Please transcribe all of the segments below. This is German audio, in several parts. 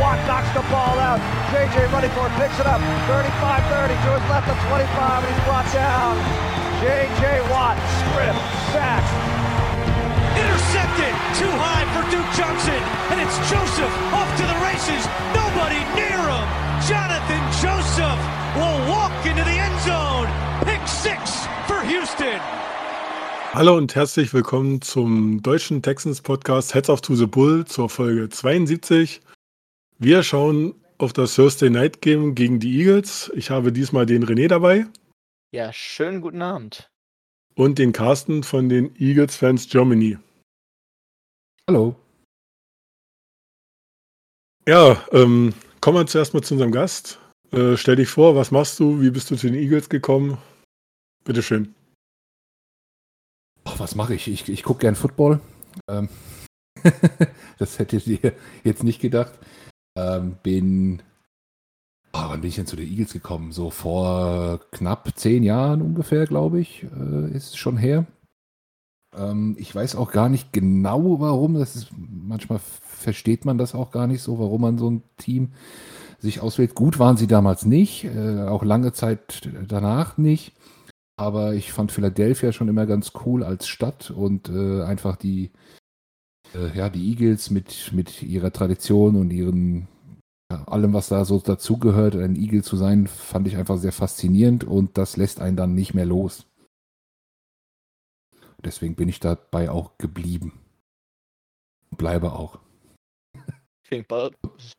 Watt knocks the ball out. JJ running for it, picks it up. 35-30 to his left of 25, and he's brought down. JJ Watt, strip, sack. Intercepted, too high for Duke Johnson, and it's Joseph off to the races. Nobody near him. Jonathan Joseph will walk into the end zone. Pick six for Houston. Hallo und herzlich willkommen zum deutschen Texans Podcast Heads of to the Bull zur Folge 72. Wir schauen auf das Thursday Night Game gegen die Eagles. Ich habe diesmal den René dabei. Ja, schönen guten Abend. Und den Carsten von den Eagles Fans Germany. Hallo. Ja, ähm, kommen wir zuerst mal zu unserem Gast. Äh, stell dich vor, was machst du? Wie bist du zu den Eagles gekommen? Bitteschön. Ach, was mache ich? Ich, ich gucke gern Football. Ähm, das hättet ihr jetzt nicht gedacht. Ähm, bin. Oh, wann bin ich denn zu den Eagles gekommen? So vor knapp zehn Jahren ungefähr, glaube ich, äh, ist es schon her. Ähm, ich weiß auch gar nicht genau, warum. Das ist, manchmal versteht man das auch gar nicht so, warum man so ein Team sich auswählt. Gut waren sie damals nicht, äh, auch lange Zeit danach nicht. Aber ich fand Philadelphia schon immer ganz cool als Stadt und äh, einfach die, äh, ja, die Eagles mit, mit ihrer Tradition und ihren ja, allem, was da so dazugehört, ein Eagle zu sein, fand ich einfach sehr faszinierend und das lässt einen dann nicht mehr los. Deswegen bin ich dabei auch geblieben. Bleibe auch. Klingt,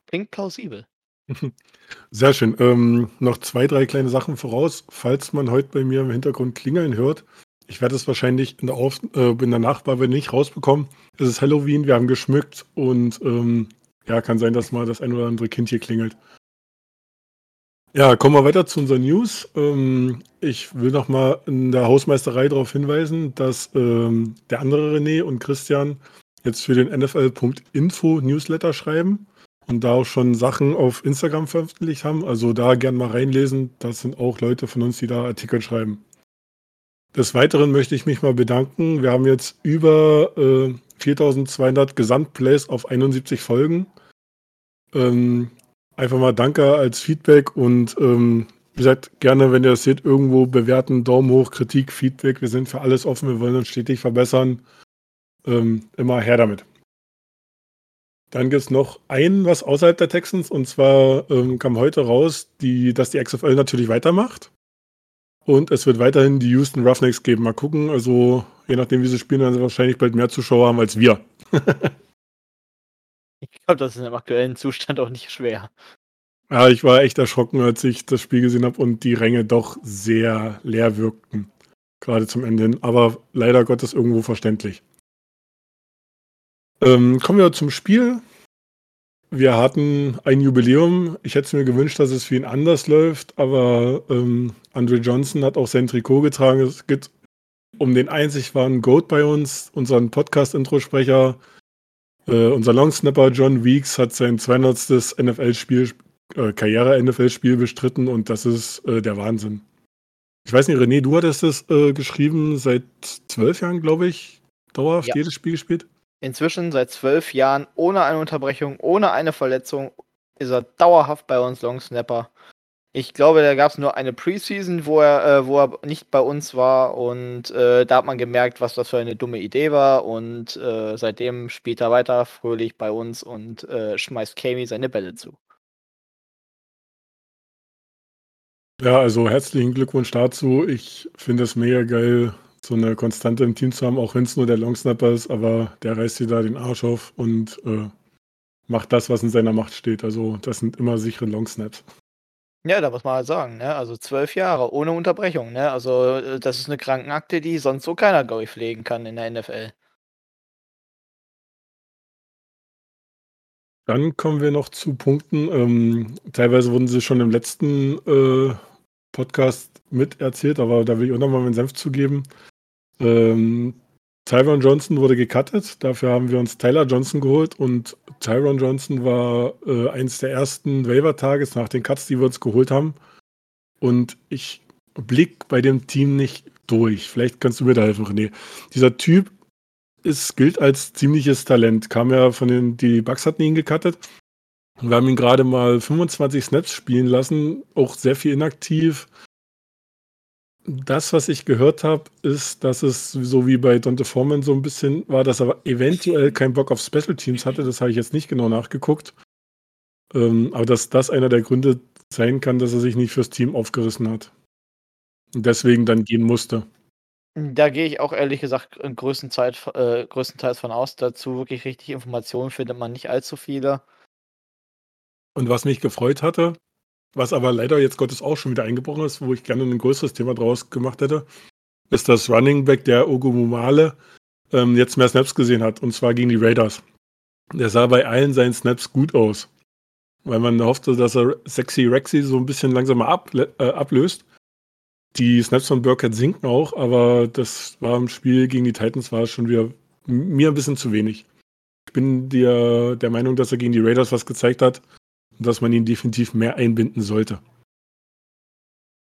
klingt plausibel. Sehr schön. Ähm, noch zwei, drei kleine Sachen voraus. Falls man heute bei mir im Hintergrund klingeln hört, ich werde es wahrscheinlich in der, Auf äh, in der Nachbarbe nicht rausbekommen. Es ist Halloween, wir haben geschmückt und ähm, ja, kann sein, dass mal das ein oder andere Kind hier klingelt. Ja, kommen wir weiter zu unseren News. Ähm, ich will noch mal in der Hausmeisterei darauf hinweisen, dass ähm, der andere René und Christian jetzt für den NFL.info Newsletter schreiben und da auch schon Sachen auf Instagram veröffentlicht haben. Also da gern mal reinlesen. Das sind auch Leute von uns, die da Artikel schreiben. Des Weiteren möchte ich mich mal bedanken. Wir haben jetzt über äh, 4200 Gesamtplays auf 71 Folgen. Ähm, einfach mal danke als Feedback und ähm, wie gesagt, gerne, wenn ihr das seht, irgendwo bewerten, Daumen hoch, Kritik, Feedback. Wir sind für alles offen, wir wollen uns stetig verbessern. Ähm, immer her damit. Dann gibt es noch ein, was außerhalb der Texans, und zwar ähm, kam heute raus, die, dass die XFL natürlich weitermacht. Und es wird weiterhin die Houston Roughnecks geben. Mal gucken. Also, je nachdem, wie sie spielen, werden sie wahrscheinlich bald mehr Zuschauer haben als wir. ich glaube, das ist im aktuellen Zustand auch nicht schwer. Ja, ich war echt erschrocken, als ich das Spiel gesehen habe und die Ränge doch sehr leer wirkten. Gerade zum Ende hin. Aber leider Gottes irgendwo verständlich. Ähm, kommen wir zum Spiel. Wir hatten ein Jubiläum. Ich hätte es mir gewünscht, dass es für ihn anders läuft, aber ähm, Andre Johnson hat auch sein Trikot getragen. Es geht um den einzig wahren Goat bei uns, unseren Podcast-Introsprecher. Äh, unser Longsnapper John Weeks hat sein 200. NFL-Spiel, äh, Karriere-NFL-Spiel bestritten und das ist äh, der Wahnsinn. Ich weiß nicht, René, du hattest es äh, geschrieben seit zwölf Jahren, glaube ich, dauerhaft ja. jedes Spiel gespielt. Inzwischen seit zwölf Jahren ohne eine Unterbrechung, ohne eine Verletzung ist er dauerhaft bei uns Long Snapper. Ich glaube, da gab es nur eine Preseason, wo er, äh, wo er nicht bei uns war und äh, da hat man gemerkt, was das für eine dumme Idee war und äh, seitdem spielt er weiter fröhlich bei uns und äh, schmeißt Kami seine Bälle zu. Ja, also herzlichen Glückwunsch dazu. Ich finde es mega geil, so eine Konstante im Team zu haben, auch wenn es nur der Longsnapper ist, aber der reißt dir da den Arsch auf und äh, macht das, was in seiner Macht steht. Also das sind immer sichere Longsnaps. Ja, da muss man halt sagen, ne? Also zwölf Jahre ohne Unterbrechung, ne? Also äh, das ist eine Krankenakte, die sonst so keiner, glaube ich, pflegen kann in der NFL. Dann kommen wir noch zu Punkten. Ähm, teilweise wurden sie schon im letzten äh, Podcast miterzählt, aber da will ich auch nochmal meinen Senf zugeben. Ähm, Tyron Johnson wurde gecuttet, dafür haben wir uns Tyler Johnson geholt und Tyron Johnson war äh, eins der ersten Waiver-Tages nach den Cuts, die wir uns geholt haben. Und ich blick bei dem Team nicht durch. Vielleicht kannst du mir da helfen, René. Dieser Typ ist, gilt als ziemliches Talent. Kam ja von den, die Bucks hatten ihn gecuttet. Wir haben ihn gerade mal 25 Snaps spielen lassen, auch sehr viel inaktiv. Das, was ich gehört habe, ist, dass es so wie bei Dante Foreman so ein bisschen war, dass er eventuell keinen Bock auf Special Teams hatte. Das habe ich jetzt nicht genau nachgeguckt. Ähm, aber dass das einer der Gründe sein kann, dass er sich nicht fürs Team aufgerissen hat. Und deswegen dann gehen musste. Da gehe ich auch ehrlich gesagt größtenteils, äh, größtenteils von aus. Dazu wirklich richtig Informationen findet man nicht allzu viele. Und was mich gefreut hatte, was aber leider jetzt Gottes auch schon wieder eingebrochen ist, wo ich gerne ein größeres Thema draus gemacht hätte, ist, dass Running Back der Ogumumale ähm, jetzt mehr Snaps gesehen hat, und zwar gegen die Raiders. Der sah bei allen seinen Snaps gut aus. Weil man hoffte, dass er Sexy Rexy so ein bisschen langsamer ab, äh, ablöst. Die Snaps von Burkhead sinken auch, aber das war im Spiel gegen die Titans war schon wieder mir ein bisschen zu wenig. Ich bin der, der Meinung, dass er gegen die Raiders was gezeigt hat dass man ihn definitiv mehr einbinden sollte.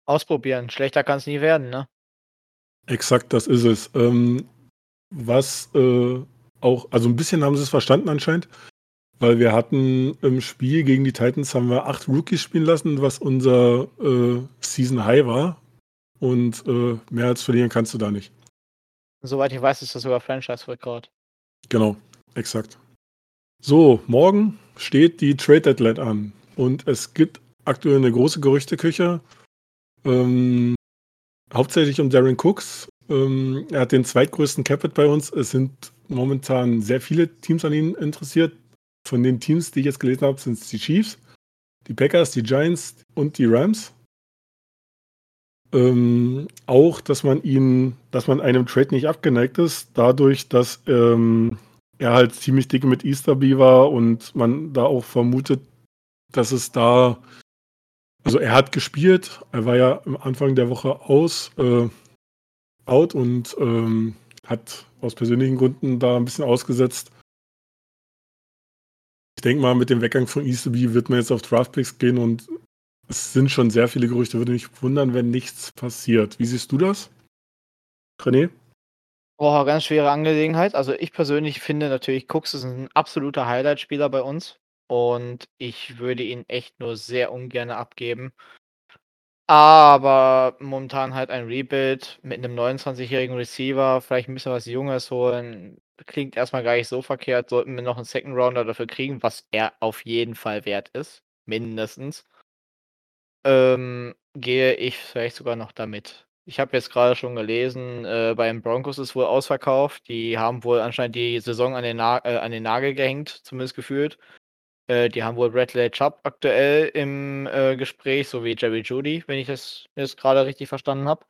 Ausprobieren. Schlechter kann es nie werden, ne? Exakt, das ist es. Ähm, was äh, auch, also ein bisschen haben sie es verstanden anscheinend, weil wir hatten im Spiel gegen die Titans haben wir acht Rookies spielen lassen, was unser äh, Season High war. Und äh, mehr als verlieren kannst du da nicht. Soweit ich weiß, ist das sogar Franchise-Rekord. Genau, exakt. So, morgen steht die Trade Deadline an. Und es gibt aktuell eine große Gerüchteküche. Ähm, hauptsächlich um Darren Cooks. Ähm, er hat den zweitgrößten Capit bei uns. Es sind momentan sehr viele Teams an ihn interessiert. Von den Teams, die ich jetzt gelesen habe, sind es die Chiefs, die Packers, die Giants und die Rams. Ähm, auch, dass man ihn, dass man einem Trade nicht abgeneigt ist, dadurch, dass ähm, er halt ziemlich dick mit Easterby war und man da auch vermutet, dass es da, also er hat gespielt, er war ja am Anfang der Woche aus, äh, out und ähm, hat aus persönlichen Gründen da ein bisschen ausgesetzt. Ich denke mal, mit dem Weggang von Easterby wird man jetzt auf Draftpicks gehen und es sind schon sehr viele Gerüchte. Würde mich wundern, wenn nichts passiert. Wie siehst du das? René? Boah, ganz schwere Angelegenheit. Also ich persönlich finde natürlich, Cooks ist ein absoluter Highlight-Spieler bei uns. Und ich würde ihn echt nur sehr ungern abgeben. Aber momentan halt ein Rebuild mit einem 29-jährigen Receiver, vielleicht ein bisschen was Junges holen, klingt erstmal gar nicht so verkehrt. Sollten wir noch einen Second Rounder dafür kriegen, was er auf jeden Fall wert ist. Mindestens ähm, gehe ich vielleicht sogar noch damit. Ich habe jetzt gerade schon gelesen, äh, beim Broncos ist wohl ausverkauft. Die haben wohl anscheinend die Saison an den, Na äh, an den Nagel gehängt, zumindest gefühlt. Äh, die haben wohl Bradley Chubb aktuell im äh, Gespräch, so wie Jerry Judy, wenn ich das jetzt gerade richtig verstanden habe.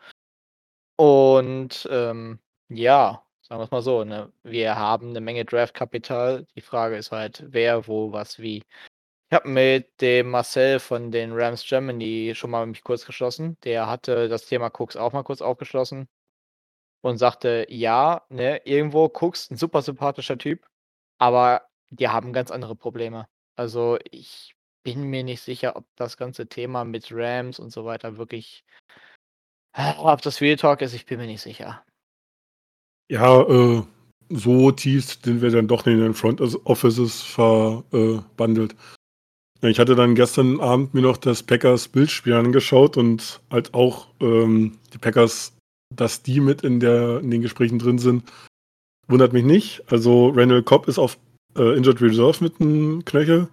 Und ähm, ja, sagen wir es mal so, ne? wir haben eine Menge Draftkapital. Die Frage ist halt, wer, wo, was, wie. Ich habe mit dem Marcel von den Rams Germany schon mal mich kurz geschlossen. Der hatte das Thema Cooks auch mal kurz aufgeschlossen und sagte, ja, ne, irgendwo Cooks, ein super sympathischer Typ, aber die haben ganz andere Probleme. Also ich bin mir nicht sicher, ob das ganze Thema mit Rams und so weiter wirklich, ob das Real Talk ist, ich bin mir nicht sicher. Ja, äh, so tief sind wir dann doch in den Front Offices verbandelt. Ich hatte dann gestern Abend mir noch das Packers Bildspiel angeschaut und halt auch ähm, die Packers, dass die mit in, der, in den Gesprächen drin sind, wundert mich nicht. Also Randall Cobb ist auf äh, Injured Reserve mit einem Knöchel.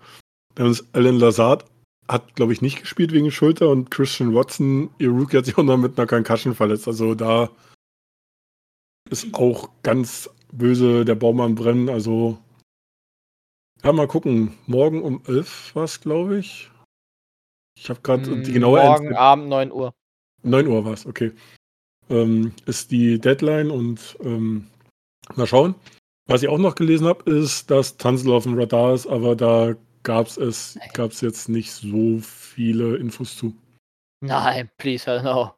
Dann ist Alan Lazard hat, glaube ich, nicht gespielt wegen Schulter und Christian Watson, ihr Rookie, hat sich auch noch mit einer Concussion verletzt. Also da ist auch ganz böse der Baum am Brennen. Also ja, mal gucken. Morgen um 11 war es, glaube ich. Ich habe gerade die genaue Morgen Ent Abend 9 Uhr. 9 Uhr war es, okay. Ähm, ist die Deadline und ähm, mal schauen. Was ich auch noch gelesen habe, ist, dass Tanzel auf dem Radar ist, aber da gab es gab's jetzt nicht so viele Infos zu. Nein, please, hell no.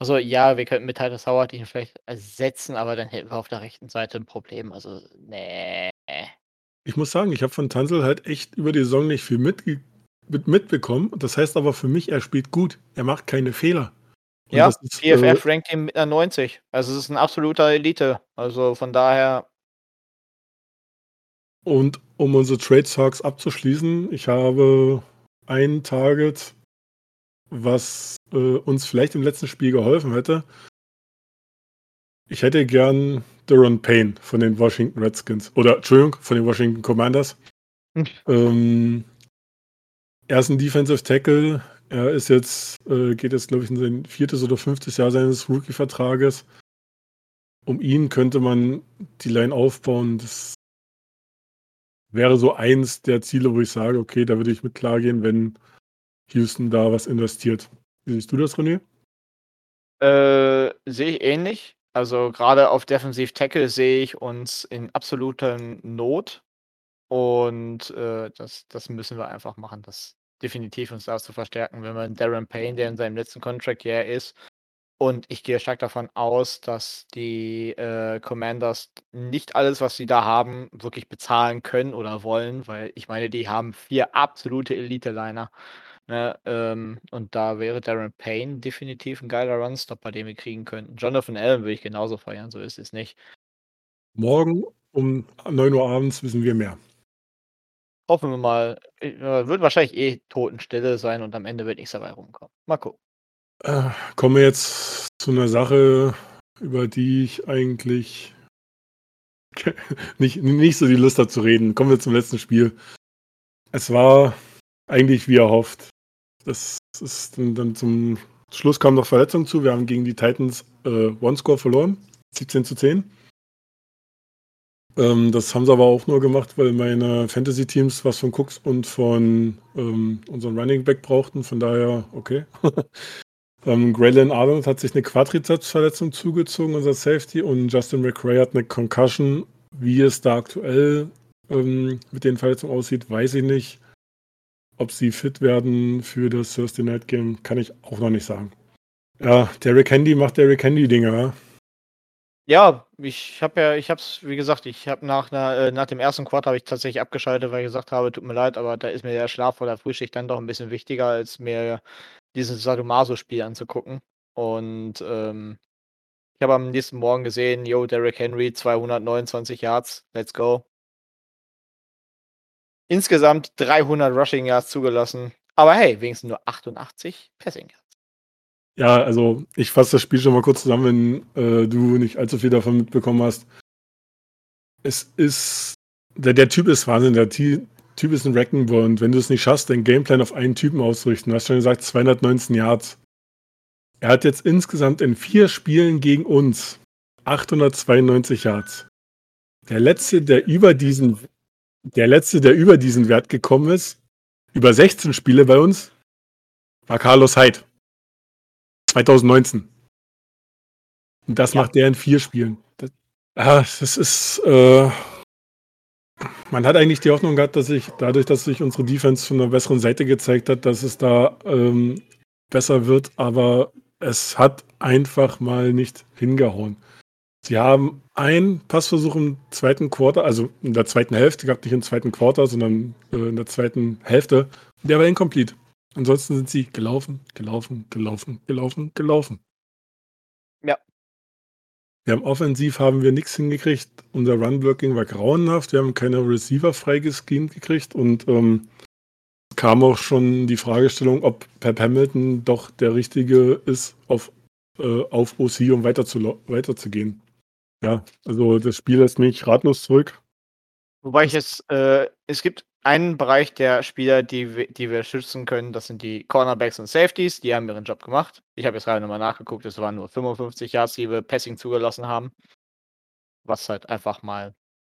Also ja, wir könnten mit Titus Howard ihn vielleicht ersetzen, aber dann hätten wir auf der rechten Seite ein Problem. Also, nee. Ich muss sagen, ich habe von Tansel halt echt über die Saison nicht viel mitge mit mitbekommen. Das heißt aber für mich, er spielt gut. Er macht keine Fehler. Und Ja, ist, äh, PFF rankt ihn mit einer 90. Also es ist ein absoluter Elite. Also von daher, Und um unsere Trade Talks abzuschließen, ich habe ein Target, was äh, uns vielleicht im letzten Spiel geholfen hätte. Ich hätte gern Duron Payne von den Washington Redskins. Oder, Entschuldigung, von den Washington Commanders. Hm. ähm, er ist ein Defensive Tackle. Er ist jetzt, äh, geht jetzt, glaube ich, in sein viertes oder fünftes Jahr seines Rookie-Vertrages. Um ihn könnte man die Line aufbauen. Das wäre so eins der Ziele, wo ich sage, okay, da würde ich mit klargehen, wenn Houston da was investiert. Wie siehst du das, René? äh, sehe ich ähnlich. Also gerade auf Defensive Tackle sehe ich uns in absoluter Not. Und äh, das, das müssen wir einfach machen, das definitiv uns da zu verstärken, wenn man Darren Payne, der in seinem letzten Contract Year ist. Und ich gehe stark davon aus, dass die äh, Commanders nicht alles, was sie da haben, wirklich bezahlen können oder wollen, weil ich meine, die haben vier absolute Elite-Liner. Ne? Ähm, und da wäre Darren Payne definitiv ein geiler Runstopper, den wir kriegen könnten. Jonathan Allen würde ich genauso feiern, so ist es nicht. Morgen um 9 Uhr abends wissen wir mehr. Hoffen wir mal. Äh, wird wahrscheinlich eh Totenstille sein und am Ende wird nichts dabei rumkommen. Mal gucken. Äh, kommen wir jetzt zu einer Sache, über die ich eigentlich nicht, nicht so die Lust habe zu reden. Kommen wir zum letzten Spiel. Es war eigentlich wie erhofft. Das ist dann, dann zum Schluss kam noch Verletzung zu. Wir haben gegen die Titans äh, One-Score verloren. 17 zu 10. Ähm, das haben sie aber auch nur gemacht, weil meine Fantasy-Teams was von Cooks und von ähm, unserem Running Back brauchten. Von daher, okay. ähm, Graylin Arnold hat sich eine Quadrizepsverletzung zugezogen, unser Safety, und Justin McRae hat eine Concussion. Wie es da aktuell ähm, mit den Verletzungen aussieht, weiß ich nicht. Ob sie fit werden für das Thursday Night Game, kann ich auch noch nicht sagen. Ja, Derrick Handy macht Derrick Handy Dinge, ja. Ich habe ja, ich habe es, wie gesagt, ich habe nach, einer, äh, nach dem ersten Quartal habe ich tatsächlich abgeschaltet, weil ich gesagt habe, tut mir leid, aber da ist mir der Schlaf vor der Frühschicht dann doch ein bisschen wichtiger, als mir dieses Sadomaso-Spiel anzugucken. Und ähm, ich habe am nächsten Morgen gesehen, yo, Derrick Henry, 229 Yards, let's go. Insgesamt 300 Rushing Yards zugelassen. Aber hey, wenigstens nur 88 Passing Yards. Ja, also ich fasse das Spiel schon mal kurz zusammen, wenn äh, du nicht allzu viel davon mitbekommen hast. Es ist, der, der Typ ist Wahnsinn, der Ty Typ ist ein Wreckenball und wenn du es nicht schaffst, deinen Gameplan auf einen Typen auszurichten, du hast schon gesagt, 219 Yards. Er hat jetzt insgesamt in vier Spielen gegen uns 892 Yards. Der letzte, der über diesen, der letzte, der über diesen Wert gekommen ist, über 16 Spiele bei uns, war Carlos Hyde. 2019. Und das Ja. macht der in vier Spielen. Das, ah, das ist. Äh, man hat eigentlich die Hoffnung gehabt, dass sich dadurch, dass sich unsere Defense von einer besseren Seite gezeigt hat, dass es da ähm, besser wird, aber es hat einfach mal nicht hingehauen. Sie haben einen Passversuch im zweiten Quarter, also in der zweiten Hälfte gehabt, nicht im zweiten Quarter, sondern äh, in der zweiten Hälfte. Der war incomplete. Ansonsten sind sie gelaufen, gelaufen, gelaufen, gelaufen, gelaufen. Ja. Wir haben offensiv haben wir nichts hingekriegt. Unser Run-Blocking war grauenhaft. Wir haben keine Receiver freigeschemt gekriegt und ähm, kam auch schon die Fragestellung, ob Pep Hamilton doch der Richtige ist, auf, äh, auf OC, um weiter zu, weiterzugehen. Ja, also das Spiel lässt mich ratlos zurück. Wobei ich jetzt, äh, es gibt einen Bereich der Spieler, die, die wir schützen können, das sind die Cornerbacks und Safeties, die haben ihren Job gemacht. Ich habe jetzt gerade nochmal nachgeguckt, es waren nur 55 Yards, die wir Passing zugelassen haben. Was halt einfach mal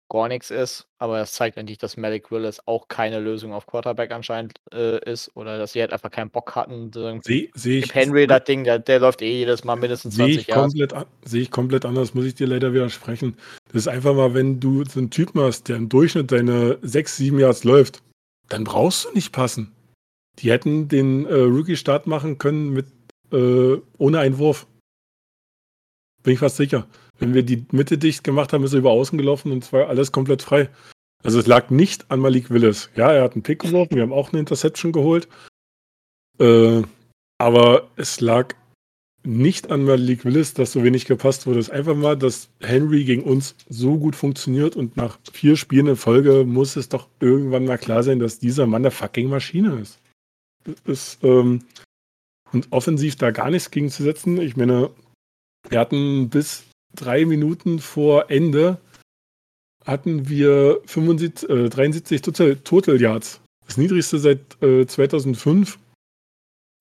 gar nichts ist, aber das zeigt eigentlich, dass Malik Willis auch keine Lösung auf Quarterback anscheinend äh, ist oder dass sie halt einfach keinen Bock hatten. Sehe seh ich, Henry das Ding, der, der läuft eh jedes Mal mindestens Sehe 20 ich, Yards. komplett, an- sehe ich komplett anders, muss ich dir leider widersprechen. Das ist einfach mal, wenn du so einen Typen hast, der im Durchschnitt deine 6, 7 Yards läuft, dann brauchst du nicht passen. Die hätten den äh, Rookie-Start machen können mit äh, ohne Einwurf. Bin ich fast sicher. Wenn wir die Mitte dicht gemacht haben, ist er über außen gelaufen und es war alles komplett frei. Also es lag nicht an Malik Willis. Ja, er hat einen Pick geworfen, wir haben auch eine Interception geholt. Äh, aber es lag nicht an Malik Willis, dass so wenig gepasst wurde. Es ist einfach mal, dass Henry gegen uns so gut funktioniert und nach vier Spielen in Folge muss es doch irgendwann mal klar sein, dass dieser Mann der fucking Maschine ist. ist ähm, und offensiv da gar nichts gegen zu setzen. Ich meine, wir hatten bis drei Minuten vor Ende hatten wir 75, äh, 73 Total, Total Yards. Das niedrigste seit äh, 2005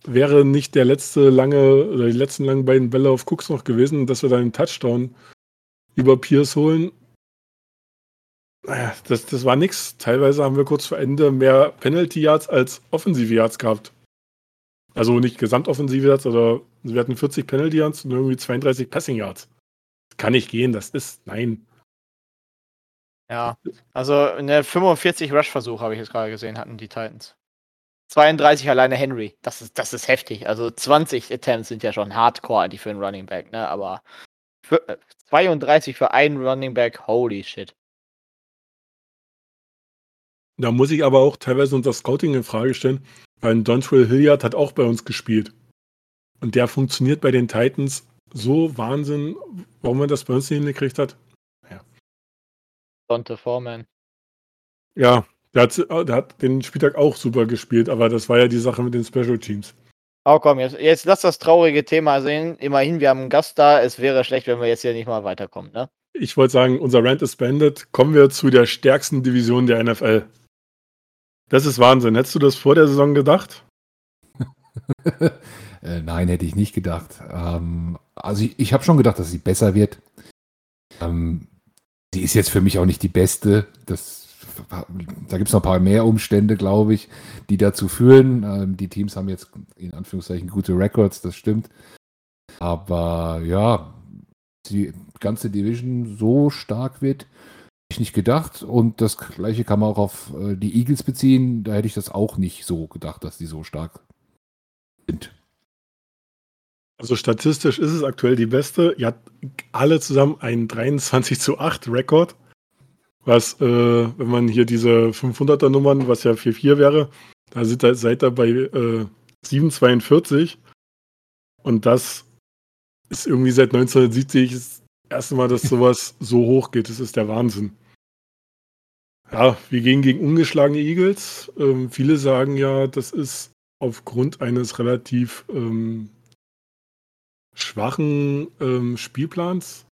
wäre nicht der letzte lange oder die letzten langen beiden Bälle auf Cooks noch gewesen, dass wir da einen Touchdown über Pierce holen. Naja, das, das war nichts. Teilweise haben wir kurz vor Ende mehr Penalty Yards als Offensive Yards gehabt. Also nicht Gesamtoffensive Yards, aber wir hatten 40 Penalty Yards und irgendwie 32 Passing Yards. Kann nicht gehen, das ist, nein. Ja, also eine 45 Rush-Versuch habe ich jetzt gerade gesehen, hatten die Titans. 32 alleine Henry. Das ist, das ist heftig. Also 20 Attempts sind ja schon hardcore eigentlich für einen Running Back, ne? Aber für, 32 äh, für einen Running Back, holy shit. Da muss ich aber auch teilweise unser Scouting in Frage stellen, weil Dontrell Hilliard hat auch bei uns gespielt. Und der funktioniert bei den Titans so Wahnsinn, warum er das bei uns nicht hingekriegt hat. Dante Foreman. Ja, der hat, der hat, den Spieltag auch super gespielt, aber das war ja die Sache mit den Special Teams. Oh komm, jetzt, jetzt lass das traurige Thema sehen. Immerhin, wir haben einen Gast da. Es wäre schlecht, wenn wir jetzt hier nicht mal weiterkommen, ne? Ich wollte sagen, unser Rant ist beendet. Kommen wir zu der stärksten Division der NFL. Das ist Wahnsinn. Hättest du das vor der Saison gedacht? äh, nein, hätte ich nicht gedacht. Ähm, also ich, ich habe schon gedacht, dass sie besser wird. Ähm, die ist jetzt für mich auch nicht die beste. Das, da gibt es noch ein paar mehr Umstände, glaube ich, die dazu führen. Ähm, die Teams haben jetzt in Anführungszeichen gute Records, das stimmt. Aber ja, die ganze Division so stark wird, ich nicht gedacht. Und das gleiche kann man auch auf äh, die Eagles beziehen. Da hätte ich das auch nicht so gedacht, dass die so stark sind. Also statistisch ist es aktuell die beste. Ihr habt alle zusammen einen 23 zu 8 Rekord. Was, äh, wenn man hier diese 500er Nummern, was ja 4-4 wäre, da seid ihr, seid ihr bei äh, 7,42. Und das ist irgendwie seit 1970 das erste Mal, dass sowas so hoch geht. Das ist der Wahnsinn. Ja, wir gehen gegen ungeschlagene Eagles. Ähm, viele sagen ja, das ist aufgrund eines relativ ähm, schwachen ähm, Spielplans.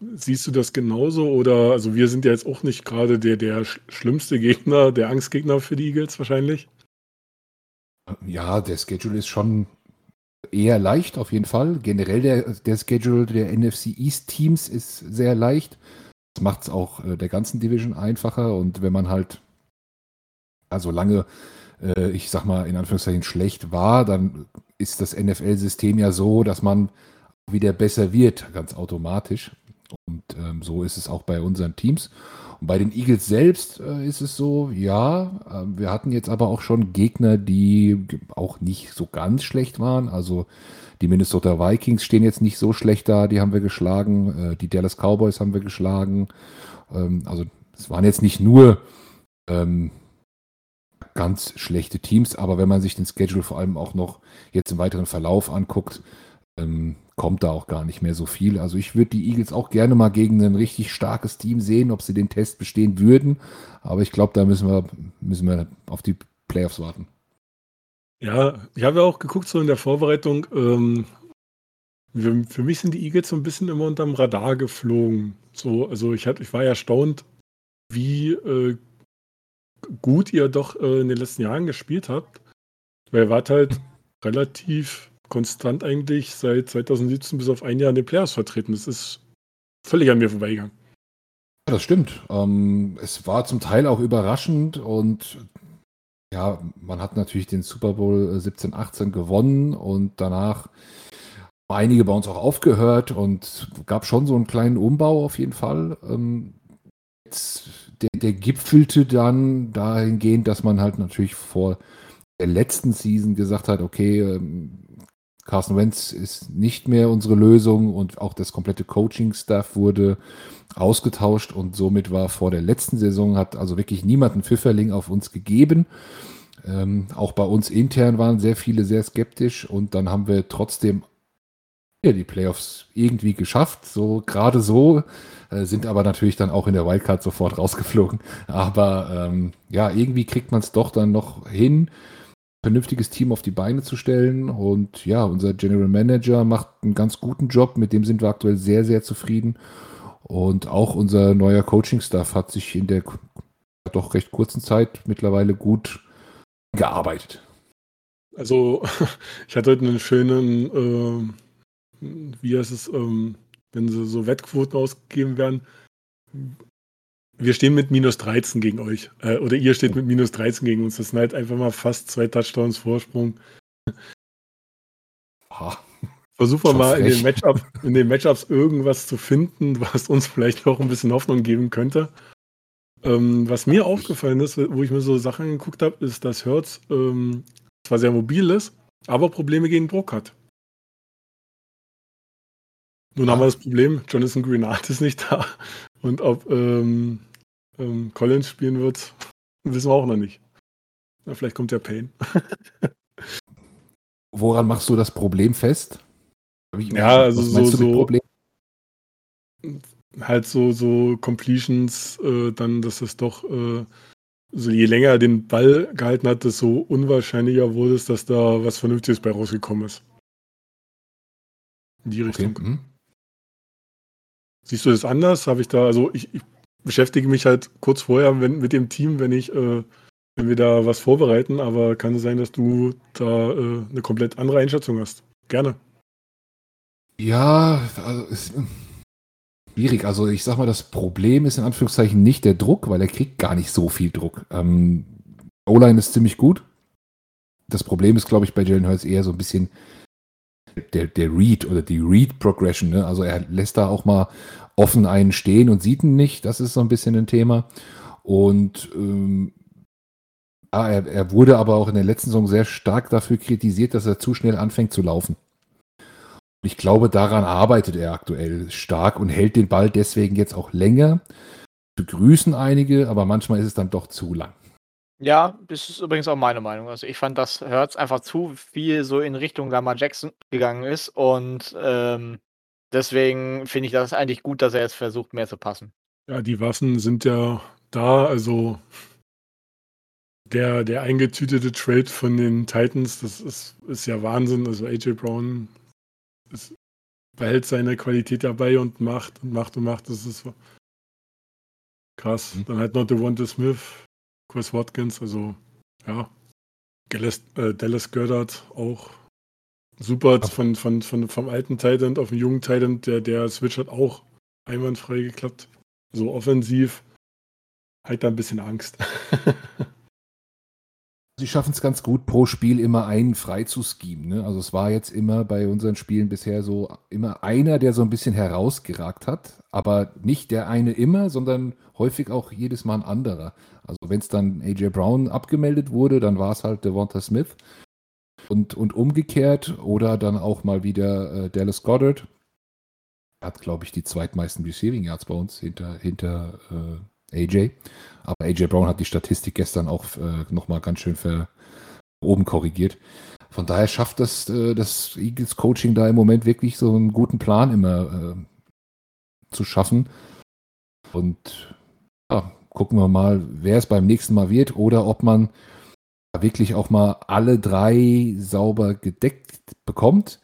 Siehst du das genauso? Oder, also wir sind ja jetzt auch nicht gerade der, der schlimmste Gegner, der Angstgegner für die Eagles wahrscheinlich. Ja, der Schedule ist schon eher leicht auf jeden Fall. Generell der, der Schedule der NFC East Teams ist sehr leicht. Das macht es auch äh, der ganzen Division einfacher. Und wenn man halt also lange, äh, ich sag mal in Anführungszeichen schlecht war, dann ist das NFL-System ja so, dass man wieder besser wird, ganz automatisch. Und ähm, so ist es auch bei unseren Teams. Und bei den Eagles selbst äh, ist es so, ja, äh, wir hatten jetzt aber auch schon Gegner, die auch nicht so ganz schlecht waren. Also die Minnesota Vikings stehen jetzt nicht so schlecht da, die haben wir geschlagen. Äh, die Dallas Cowboys haben wir geschlagen. Ähm, also es waren jetzt nicht nur ähm, ganz schlechte Teams, aber wenn man sich den Schedule vor allem auch noch jetzt im weiteren Verlauf anguckt, ähm, kommt da auch gar nicht mehr so viel. Also ich würde die Eagles auch gerne mal gegen ein richtig starkes Team sehen, ob sie den Test bestehen würden. Aber ich glaube, da müssen wir, müssen wir auf die Playoffs warten. Ja, ich habe ja auch geguckt, so in der Vorbereitung. Ähm, für mich sind die Eagles so ein bisschen immer unterm Radar geflogen. So, also ich, hatte, ich war erstaunt, wie äh, gut ihr doch äh, in den letzten Jahren gespielt habt. Weil ihr wart halt relativ konstant eigentlich seit 2017 bis auf ein Jahr in den Playoffs vertreten. Das ist völlig an mir vorbeigegangen. Ja, das stimmt. Ähm, es war zum Teil auch überraschend und ja, man hat natürlich den Super Bowl 17, 18 gewonnen und danach einige bei uns auch aufgehört und gab schon so einen kleinen Umbau auf jeden Fall. Ähm, jetzt, der, der gipfelte dann dahingehend, dass man halt natürlich vor der letzten Season gesagt hat, okay, ähm, Carson Wentz ist nicht mehr unsere Lösung und auch das komplette Coaching-Staff wurde ausgetauscht und somit war vor der letzten Saison, hat also wirklich niemand einen Pfifferling auf uns gegeben. Ähm, auch bei uns intern waren sehr viele sehr skeptisch und dann haben wir trotzdem die Playoffs irgendwie geschafft, so gerade so, äh, sind aber natürlich dann auch in der Wildcard sofort rausgeflogen. Aber ähm, ja, irgendwie kriegt man es doch dann noch hin, vernünftiges Team auf die Beine zu stellen. Und ja, unser General Manager macht einen ganz guten Job, mit dem sind wir aktuell sehr, sehr zufrieden. Und auch unser neuer Coaching-Staff hat sich in der doch recht kurzen Zeit mittlerweile gut gearbeitet. Also, ich hatte heute einen schönen, äh, wie heißt es, ähm, wenn so, so Wettquoten ausgegeben werden. Wir stehen mit minus 13 gegen euch. Äh, oder ihr steht mit minus 13 gegen uns. Das sind halt einfach mal fast zwei Touchdowns Vorsprung. Versuchen wir mal in den, Matchup, in den Matchups irgendwas zu finden, was uns vielleicht auch ein bisschen Hoffnung geben könnte. Ähm, was mir aufgefallen ist, wo ich mir so Sachen angeguckt habe, ist, dass Hertz ähm, zwar sehr mobil ist, aber Probleme gegen Druck hat. Nun ah. haben wir das Problem, Jonathan Greenard ist nicht da. Und ob ähm, ähm, Collins spielen wird, wissen wir auch noch nicht. Na, vielleicht kommt der Pain. Woran machst du das Problem fest? ja, also so, so halt so, so Completions, äh, dann, dass es doch, äh, so je länger er den Ball gehalten hat, desto unwahrscheinlicher wurde es, dass da was Vernünftiges bei rausgekommen ist. In die Richtung. Okay. Mhm. Siehst du das anders? Habe ich da, also ich, ich, beschäftige mich halt kurz vorher wenn, mit dem Team, wenn ich, äh, wenn wir da was vorbereiten, aber kann es sein, dass du da äh, eine komplett andere Einschätzung hast? Gerne. Ja, also ist schwierig. Also ich sag mal, das Problem ist in Anführungszeichen nicht der Druck, weil er kriegt gar nicht so viel Druck. Ähm, O-Line ist ziemlich gut. Das Problem ist, glaube ich, bei Jalen Hurts eher so ein bisschen der, der Read oder die Read Progression. Ne? Also er lässt da auch mal offen einen stehen und sieht ihn nicht. Das ist so ein bisschen ein Thema. Und ähm, ah, er, er wurde aber auch in der letzten Saison sehr stark dafür kritisiert, dass er zu schnell anfängt zu laufen. Ich glaube, daran arbeitet er aktuell stark und hält den Ball deswegen jetzt auch länger. Begrüßen einige, aber manchmal ist es dann doch zu lang. Ja, das ist übrigens auch meine Meinung. Also ich fand, dass Hertz einfach zu viel so in Richtung Lamar Jackson gegangen ist und ähm, deswegen finde ich das eigentlich gut, dass er jetzt versucht, mehr zu passen. Ja, die Waffen sind ja da, also der, der eingetütete Trade von den Titans, das ist, ist ja Wahnsinn. Also AJ Brown ist, behält seine Qualität dabei und macht und macht und macht. Das ist krass. Mhm. Dann halt noch Devonta Smith, Chris Watkins, also ja. Dallas, äh, Dallas Goddard auch super von, von, von, vom alten Titan auf den jungen Titan. Der, der Switch hat auch einwandfrei geklappt. So offensiv. Halt da ein bisschen Angst. Sie schaffen es ganz gut, pro Spiel immer einen frei zu schemen. Ne? Also es war jetzt immer bei unseren Spielen bisher so immer einer, der so ein bisschen herausgeragt hat, aber nicht der eine immer, sondern häufig auch jedes Mal ein anderer. Also wenn es dann AJ Brown abgemeldet wurde, dann war es halt Devonta Smith und, und umgekehrt oder dann auch mal wieder äh, Dallas Goddard. Hat, glaube ich, die zweitmeisten Receiving Yards bei uns hinter, hinter äh, AJ. Aber AJ Brown hat die Statistik gestern auch äh, nochmal ganz schön für oben korrigiert. Von daher schafft das, äh, das Eagles Coaching da im Moment wirklich so einen guten Plan immer äh, zu schaffen. Und ja, gucken wir mal, wer es beim nächsten Mal wird oder ob man wirklich auch mal alle drei sauber gedeckt bekommt.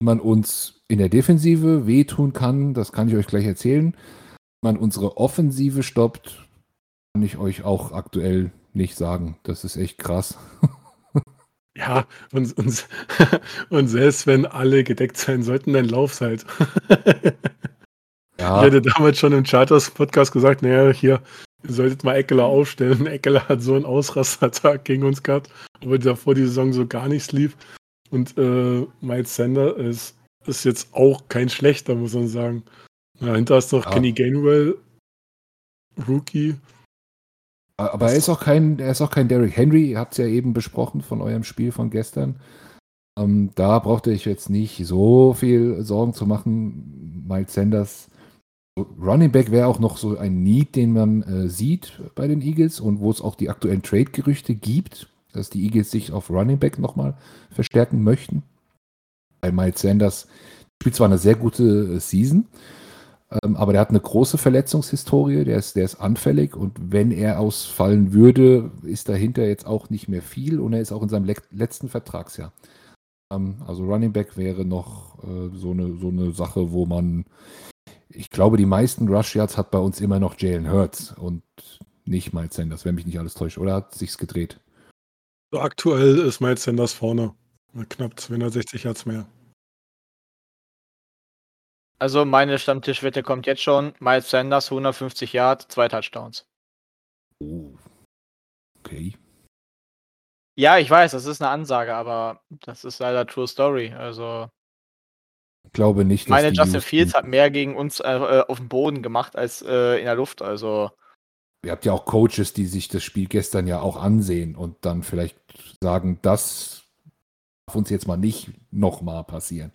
Man uns in der Defensive wehtun kann, das kann ich euch gleich erzählen. Man unsere Offensive stoppt, kann ich euch auch aktuell nicht sagen. Das ist echt krass. Ja, und, und, und selbst wenn alle gedeckt sein sollten, dann lauf's halt. Ja. Ich hatte damals schon im Charters-Podcast gesagt, naja, hier, ihr solltet mal Eckler aufstellen. Eckler hat so einen Ausrastertag gegen uns gehabt, obwohl davor die Saison so gar nichts lief. Und äh, Miles Sander ist, ist jetzt auch kein schlechter, muss man sagen. Dahinter ist noch ja. Kenny Gainwell, Rookie. Aber er ist auch kein, er ist auch kein Derrick Henry, ihr habt es ja eben besprochen von eurem Spiel von gestern. Ähm, da brauchte ich jetzt nicht so viel Sorgen zu machen. Miles Sanders, Running Back wäre auch noch so ein Need, den man äh, sieht bei den Eagles und wo es auch die aktuellen Trade-Gerüchte gibt, dass die Eagles sich auf Running Back nochmal verstärken möchten. Bei Miles Sanders spielt zwar eine sehr gute äh, Season, ähm, aber der hat eine große Verletzungshistorie, der ist, der ist anfällig und wenn er ausfallen würde, ist dahinter jetzt auch nicht mehr viel und er ist auch in seinem le letzten Vertragsjahr. Ähm, also Running Back wäre noch äh, so, eine, so eine Sache, wo man, ich glaube, die meisten Rush Yards hat bei uns immer noch Jalen Hurts und nicht Miles Sanders, wenn mich nicht alles täuscht. Oder hat sich's gedreht? So aktuell ist Miles Sanders vorne. Knapp 260 Yards mehr. Also meine Stammtischwette kommt jetzt schon. Miles Sanders 150 Yards, zwei Touchdowns. Oh. Okay. Ja, ich weiß, das ist eine Ansage, aber das ist leider True Story. Also glaube nicht, ich meine, Justin Houston- Fields hat mehr gegen uns äh, äh, auf dem Boden gemacht als äh, in der Luft. Also Ihr habt ja auch Coaches, die sich das Spiel gestern ja auch ansehen und dann vielleicht sagen, das darf uns jetzt mal nicht nochmal passieren.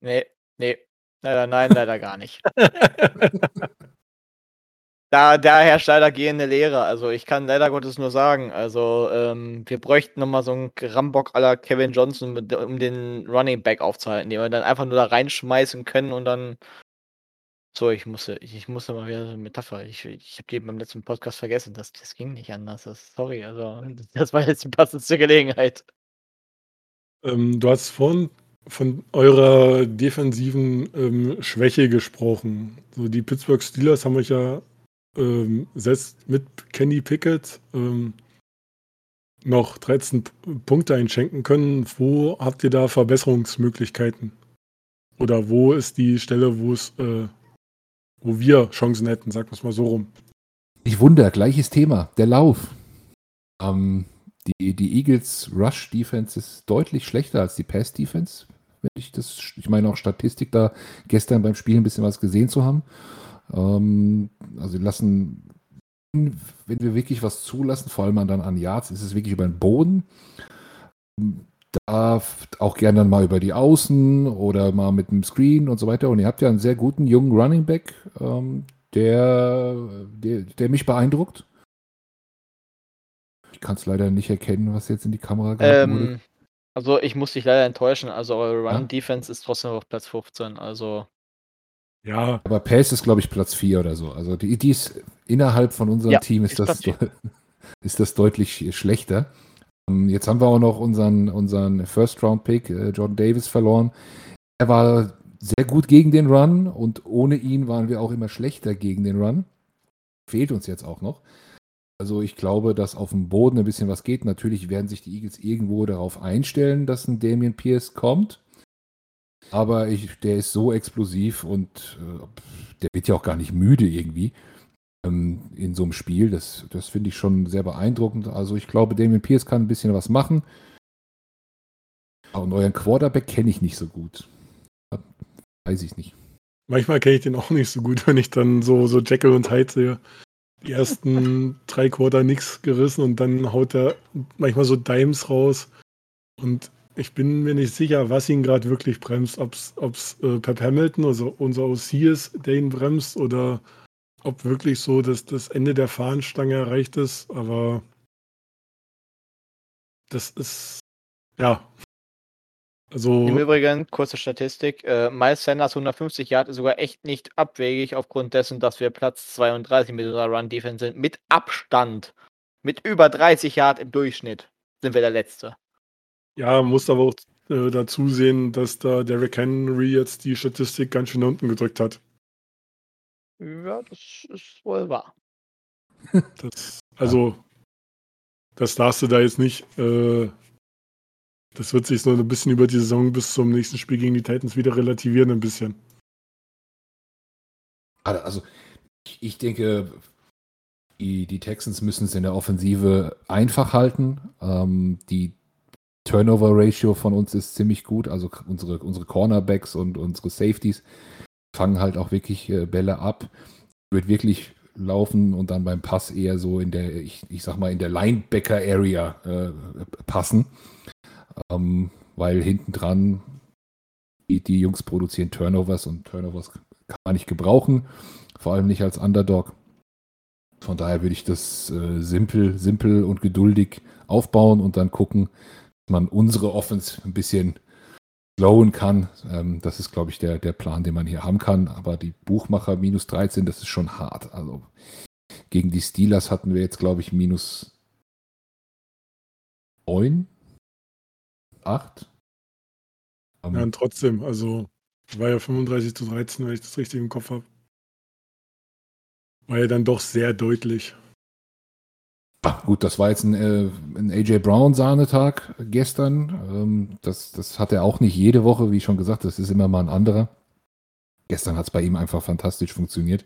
nee, nee, leider nein, leider gar nicht. Da, da herrscht leider gehende Lehre. Also ich kann leider Gottes nur sagen, also ähm, wir bräuchten nochmal so einen Rambock aller Kevin Johnson, mit, um den Running Back aufzuhalten, den wir dann einfach nur da reinschmeißen können und dann. So, ich musste, ich, ich musste mal wieder so eine Metapher. Ich, ich habe die beim letzten Podcast vergessen. Das, das ging nicht anders. Das, sorry, also das war jetzt die passendste Gelegenheit. Ähm, du hast vorhin von eurer defensiven ähm, Schwäche gesprochen. So die Pittsburgh Steelers haben euch ja ähm, selbst mit Kenny Pickett ähm, noch 13 P- Punkte einschenken können. Wo habt ihr da Verbesserungsmöglichkeiten? Oder wo ist die Stelle, wo es, äh, wo wir Chancen hätten, sagen wir es mal so rum. Ich wundere, gleiches Thema, der Lauf. Ähm, die, die Eagles Rush Defense ist deutlich schlechter als die Pass Defense. Wenn ich das, ich meine auch Statistik da gestern beim Spiel ein bisschen was gesehen zu haben. Ähm, also lassen, wenn wir wirklich was zulassen, vor allem dann an Yards, ist es wirklich über den Boden. Da auch gerne dann mal über die Außen oder mal mit dem Screen und so weiter. Und ihr habt ja einen sehr guten jungen Running Back, ähm, der, der, der mich beeindruckt. Ich kann es leider nicht erkennen, was jetzt in die Kamera gehalten wurde. Ähm, also ich muss dich leider enttäuschen. Also eure Ja? Run-Defense ist trotzdem auf Platz 15. Also Ja, Aber Pace ist, glaube ich, Platz 4 oder so. Also die, die ist innerhalb von unserem Ja, Team ist, ist das, ist das deutlich schlechter. Ähm, Jetzt haben wir auch noch unseren, unseren First-Round-Pick, äh, Jordan Davis, verloren. Er war sehr gut gegen den Run und ohne ihn waren wir auch immer schlechter gegen den Run. Fehlt uns jetzt auch noch. Also ich glaube, dass auf dem Boden ein bisschen was geht. Natürlich werden sich die Eagles irgendwo darauf einstellen, dass ein Damian Pierce kommt. Aber ich, der ist so explosiv und äh, der wird ja auch gar nicht müde irgendwie ähm, in so einem Spiel. Das, das finde ich schon sehr beeindruckend. Also ich glaube, Damien Pierce kann ein bisschen was machen. Und euren Quarterback kenne ich nicht so gut. Weiß ich nicht. manchmal kenne ich den auch nicht so gut, wenn ich dann so, so Jekyll und Hyde sehe. Die ersten drei Quarter nichts gerissen und dann haut er manchmal so Dimes raus. Und ich bin mir nicht sicher, was ihn gerade wirklich bremst. Ob es äh, Pep Hamilton, also unser OC ist, der ihn bremst, oder ob wirklich so dass das Ende der Fahnenstange erreicht ist. Aber das ist, ja. Also, Im Übrigen, kurze Statistik, äh, Miles Sanders 150 Yard ist sogar echt nicht abwegig aufgrund dessen, dass wir Platz 32 mit unserer Run-Defense sind. Mit Abstand. Mit über 30 Yard im Durchschnitt sind wir der Letzte. Ja, muss aber auch äh, dazu sehen, dass da Derrick Henry jetzt die Statistik ganz schön nach unten gedrückt hat. Ja, das ist wohl wahr. Das, also, das darfst du da jetzt nicht. Äh, das wird sich so ein bisschen über die Saison bis zum nächsten Spiel gegen die Titans wieder relativieren, ein bisschen. Also ich, ich denke, die, die Texans müssen es in der Offensive einfach halten. Ähm, die Turnover-Ratio von uns ist ziemlich gut. Also unsere, unsere Cornerbacks und unsere Safeties fangen halt auch wirklich äh, Bälle ab. Würde wirklich laufen und dann beim Pass eher so in der, ich, ich sag mal, in der Linebacker-Area äh, passen. Ähm, weil hinten dran die, die Jungs produzieren Turnovers und Turnovers kann man nicht gebrauchen, vor allem nicht als Underdog. Von daher würde ich das äh, simpel, simpel und geduldig aufbauen und dann gucken, man unsere Offense ein bisschen slowen kann. Ähm, das ist, glaube ich, der, der Plan, den man hier haben kann. Aber die Buchmacher minus 13, das ist schon hart. Also gegen die Steelers hatten wir jetzt, glaube ich, minus 9, 8. Um, ja, und trotzdem, also war ja 35 zu 13, wenn ich das richtig im Kopf habe. War ja dann doch sehr deutlich. Ach, gut, das war jetzt ein, äh, ein AJ Brown Sahnetag gestern. Ähm, das, das hat er auch nicht jede Woche, wie schon gesagt, das ist immer mal ein anderer. Gestern hat es bei ihm einfach fantastisch funktioniert.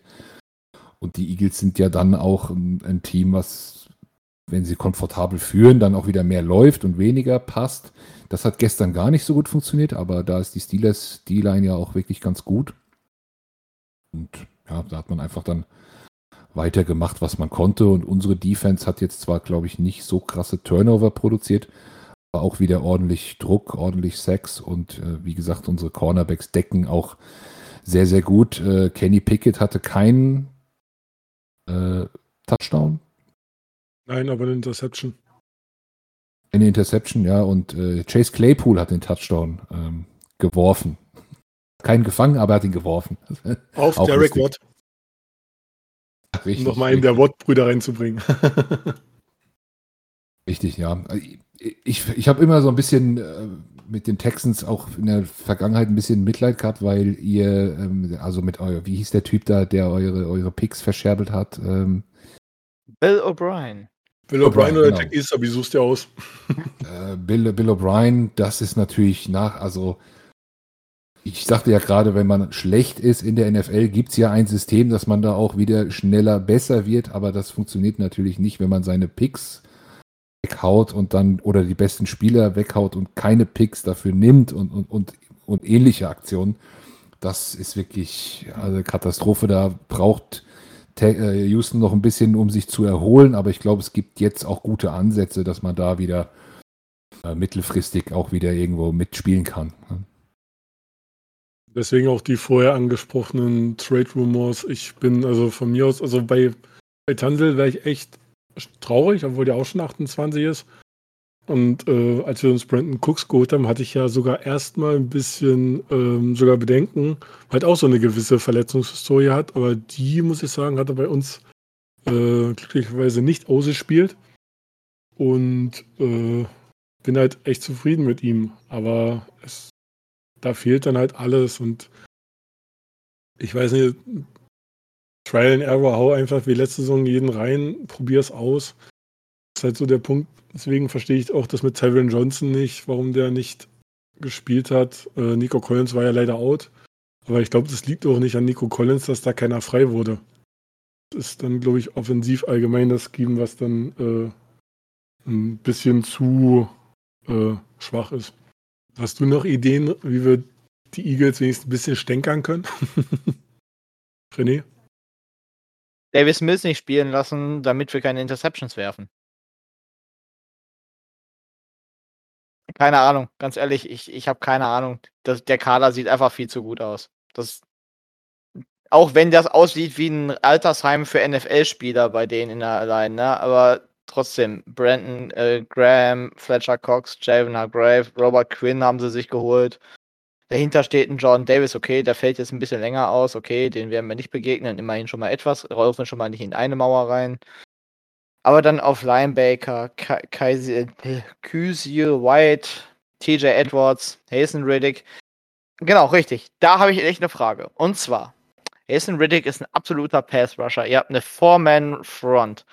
Und die Eagles sind ja dann auch ein, ein, Team, was, wenn sie komfortabel führen, dann auch wieder mehr läuft und weniger passt. Das hat gestern gar nicht so gut funktioniert, aber da ist die Steelers D-Line ja auch wirklich ganz gut. Und ja, da hat man einfach dann weitergemacht, was man konnte. Und unsere Defense hat jetzt zwar, glaube ich, nicht so krasse Turnover produziert, aber auch wieder ordentlich Druck, ordentlich Sex. Und äh, wie gesagt, unsere Cornerbacks decken auch sehr, sehr gut. Äh, Kenny Pickett hatte keinen äh, Touchdown. Nein, aber eine Interception. Eine Interception, ja. Und äh, Chase Claypool hat den Touchdown ähm, geworfen. Keinen gefangen, aber er hat ihn geworfen. Auf Derek Watt. Richtig, um nochmal einen der Watt-Brüder reinzubringen. richtig, ja. Ich, ich habe immer so ein bisschen äh, mit den Texans auch in der Vergangenheit ein bisschen Mitleid gehabt, weil ihr, ähm, also mit euer, wie hieß der Typ da, der eure, eure Picks verscherbelt hat? Ähm, Bill O'Brien. Bill O'Brien oder genau. Jack Easter, wie suchst du aus? äh, Bill, Bill O'Brien, das ist natürlich nach, also ich sagte ja gerade, wenn man schlecht ist in der NFL, gibt es ja ein System, dass man da auch wieder schneller besser wird, aber das funktioniert natürlich nicht, wenn man seine Picks weghaut und dann oder die besten Spieler weghaut und keine Picks dafür nimmt und, und, und, und ähnliche Aktionen. Das ist wirklich also Katastrophe. Da braucht äh, Houston noch ein bisschen, um sich zu erholen, aber ich glaube, es gibt jetzt auch gute Ansätze, dass man da wieder äh, mittelfristig auch wieder irgendwo mitspielen kann. Deswegen auch die vorher angesprochenen Trade Rumors. Ich bin also von mir aus, also bei, bei Tansel wäre ich echt traurig, obwohl der auch schon 28 ist. Und äh, als wir uns Brandon Cooks geholt haben, hatte ich ja sogar erstmal ein bisschen ähm, sogar Bedenken, weil er auch so eine gewisse Verletzungshistorie hat. Aber die, muss ich sagen, hat er bei uns äh, glücklicherweise nicht ausgespielt. Und äh, bin halt echt zufrieden mit ihm. Aber es da fehlt dann halt alles und ich weiß nicht, Trial and Error, hau einfach wie letzte Saison jeden rein, probier's aus. Das ist halt so der Punkt, deswegen verstehe ich auch das mit Tyron Johnson nicht, warum der nicht gespielt hat. Äh, Nico Collins war ja leider out, aber ich glaube, das liegt auch nicht an Nico Collins, dass da keiner frei wurde. Das ist dann, glaube ich, offensiv allgemein das Scheme, was dann äh, ein bisschen zu äh, schwach ist. Hast du noch Ideen, wie wir die Eagles wenigstens ein bisschen stänkern können? René? Davis Mills nicht spielen lassen, damit wir keine Interceptions werfen. Keine Ahnung, ganz ehrlich, ich, ich habe keine Ahnung. Das, der Kader sieht einfach viel zu gut aus. Das, auch wenn das aussieht wie ein Altersheim für NFL-Spieler bei denen in der Line, ne? aber trotzdem, Brandon äh, Graham, Fletcher Cox, Javon Hargrave, Robert Quinn haben sie sich geholt. Dahinter steht ein Jordan Davis, okay, der fällt jetzt ein bisschen länger aus, okay, den werden wir nicht begegnen, immerhin schon mal etwas, laufen schon mal nicht in eine Mauer rein. Aber dann auf Linebaker, Kaiser, Kysil White, TJ Edwards, Hazen Riddick. Genau, richtig. Da habe ich echt eine Frage. Und zwar, Hazen Riddick ist ein absoluter Pass-Rusher. Ihr habt eine Four-Man-Front.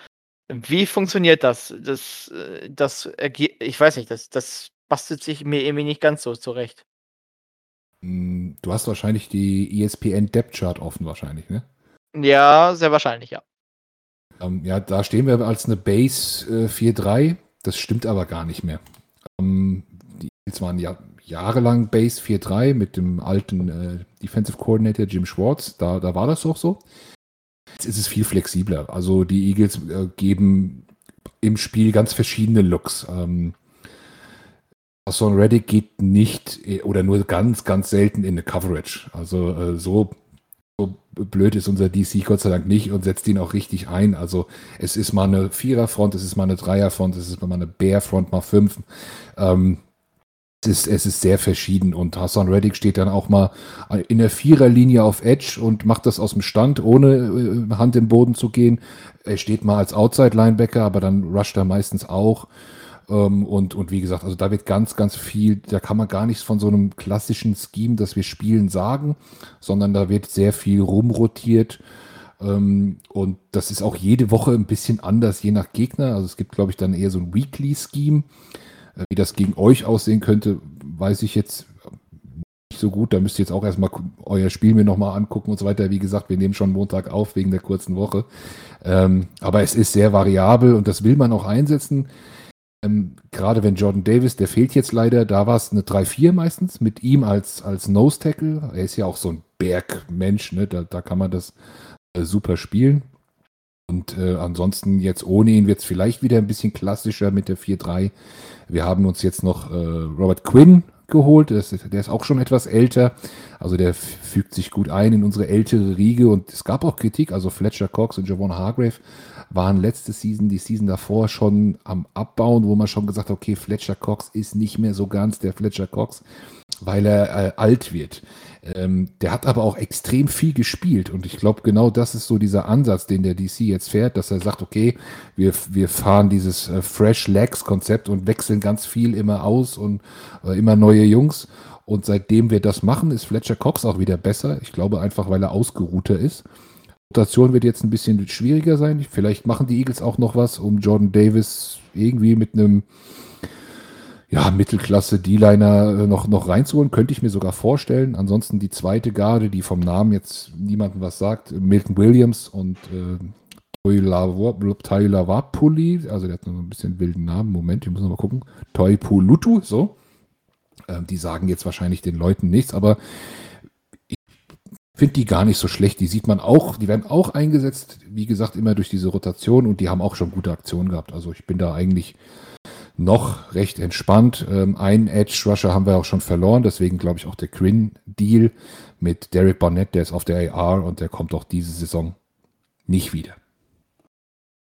Wie funktioniert das? Das, äh, das ich weiß nicht, das, das bastelt sich mir irgendwie nicht ganz so zurecht. Hm, du hast wahrscheinlich die ESPN Depth Chart offen, wahrscheinlich, ne? Ja, sehr wahrscheinlich, ja. Ähm, ja, da stehen wir als eine Base äh, 4-3. Das stimmt aber gar nicht mehr. Ähm, die jetzt waren ja jahrelang Base 4-3 mit dem alten äh, Defensive Coordinator Jim Schwartz. Da, da war das auch so. Jetzt ist es viel flexibler. Also die Eagles äh, geben im Spiel ganz verschiedene Looks. Ähm, Hassan Reddick geht nicht äh, oder nur ganz, ganz selten in eine Coverage. Also äh, so, so blöd ist unser DC Gott sei Dank nicht und setzt ihn auch richtig ein. Also es ist mal eine Viererfront, es ist mal eine Dreierfront, es ist mal eine Bärfront, mal fünf. Ähm, ist, es ist sehr verschieden und Hassan Reddick steht dann auch mal in der Viererlinie auf Edge und macht das aus dem Stand, ohne äh, Hand im Boden zu gehen. Er steht mal als Outside-Linebacker, aber dann rusht er meistens auch. Ähm, und, und wie gesagt, also da wird ganz, ganz viel, da kann man gar nichts von so einem klassischen Scheme, das wir spielen, sagen, sondern da wird sehr viel rumrotiert. Ähm, und das ist auch jede Woche ein bisschen anders, je nach Gegner. Also es gibt, glaube ich, dann eher so ein Weekly-Scheme. Äh, wie das gegen euch aussehen könnte, weiß ich jetzt nicht so gut. Da müsst ihr jetzt auch erstmal euer Spiel mir nochmal angucken und so weiter. Wie gesagt, wir nehmen schon Montag auf wegen der kurzen Woche. Ähm, aber es ist sehr variabel und das will man auch einsetzen. Ähm, gerade wenn Jordan Davis, der fehlt jetzt leider, da war es eine 3-4 meistens mit ihm als, als Nose-Tackle. Er ist ja auch so ein Bergmensch, ne? da, da kann man das äh, super spielen. Und äh, ansonsten jetzt ohne ihn wird es vielleicht wieder ein bisschen klassischer mit der 4-3. Wir haben uns jetzt noch äh, Robert Quinn geholt. Ist, der ist, auch schon etwas älter. Also der fügt sich gut ein in unsere ältere Riege. Und es gab auch Kritik. Also Fletcher Cox und Javon Hargrave waren letzte Season, die Season davor schon am Abbauen, wo man schon gesagt hat, okay, Fletcher Cox ist nicht mehr so ganz der Fletcher Cox, weil er äh, alt wird. Ähm, der hat aber auch extrem viel gespielt und ich glaube, genau das ist so dieser Ansatz, den der DC jetzt fährt, dass er sagt, okay, wir, wir fahren dieses äh, Fresh Legs Konzept und wechseln ganz viel immer aus und äh, immer neue Jungs. Und seitdem wir das machen, ist Fletcher Cox auch wieder besser. Ich glaube einfach, weil er ausgeruhter ist. Rotation wird jetzt ein bisschen schwieriger sein. Vielleicht machen die Eagles auch noch was, um Jordan Davis irgendwie mit einem ja, Mittelklasse D-Liner äh, noch, noch reinzuholen, könnte ich mir sogar vorstellen. Ansonsten die zweite Garde, die vom Namen jetzt niemandem was sagt, Milton Williams und äh, Tyler Wapuli, also der hat noch ein bisschen wilden Namen. Moment, ich muss noch mal gucken. Toipulutu, so. Ähm, die sagen jetzt wahrscheinlich den Leuten nichts, aber finde die gar nicht so schlecht. Die sieht man auch, die werden auch eingesetzt, wie gesagt, immer durch diese Rotation und die haben auch schon gute Aktionen gehabt. Also ich bin da eigentlich noch recht entspannt. Ähm, einen Edge Rusher haben wir auch schon verloren, deswegen glaube ich auch der Quinn Deal mit Derek Barnett, der ist auf der AR und der kommt auch diese Saison nicht wieder.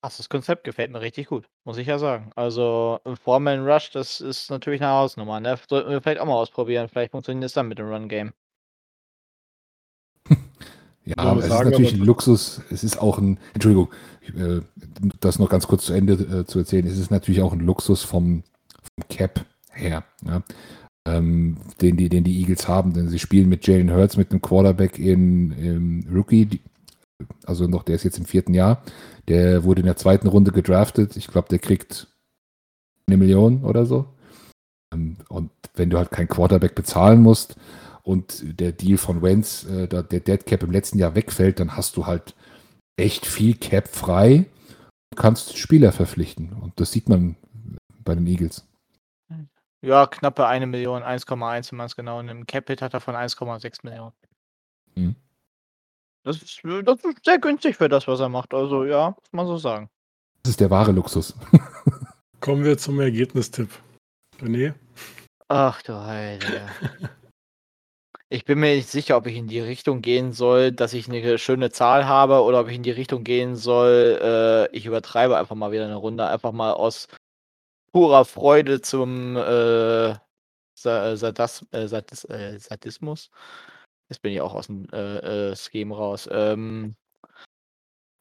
Das Konzept gefällt mir richtig gut, muss ich ja sagen. Also Foreman Rush, das ist natürlich eine Hausnummer. Ne? Sollten wir vielleicht auch mal ausprobieren. Vielleicht funktioniert es dann mit dem Run Game. Ja, aber es sagen, ist natürlich ein Luxus. Es ist auch ein, Entschuldigung, äh, das noch ganz kurz zu Ende äh, zu erzählen. Es ist natürlich auch ein Luxus vom, vom Cap her, ja, ähm, den, die, den die Eagles haben. Denn sie spielen mit Jalen Hurts, mit einem Quarterback in, im Rookie, also noch, der ist jetzt im vierten Jahr. Der wurde in der zweiten Runde gedraftet. Ich glaube, der kriegt eine Million oder so. Ähm, und wenn du halt kein Quarterback bezahlen musst, und der Deal von Wentz, äh, der Dead Cap im letzten Jahr wegfällt, dann hast du halt echt viel Cap frei und kannst Spieler verpflichten. Und das sieht man bei den Eagles. Ja, knappe eine Million, 1,1, wenn man es genau nimmt. Cap-Hit hat er von 1,6 Millionen. Hm. Das, ist, das ist sehr günstig für das, was er macht. Also ja, muss man so sagen. Das ist der wahre Luxus. Kommen wir zum Ergebnistipp. René? Ach du Heilige. Ich bin mir nicht sicher, ob ich in die Richtung gehen soll, dass ich eine schöne Zahl habe oder ob ich in die Richtung gehen soll, äh, ich übertreibe einfach mal wieder eine Runde, einfach mal aus purer Freude zum äh, Sadas, äh, Sadis, äh, Sadismus. Jetzt bin ich auch aus dem äh, äh, Scheme raus. Ähm,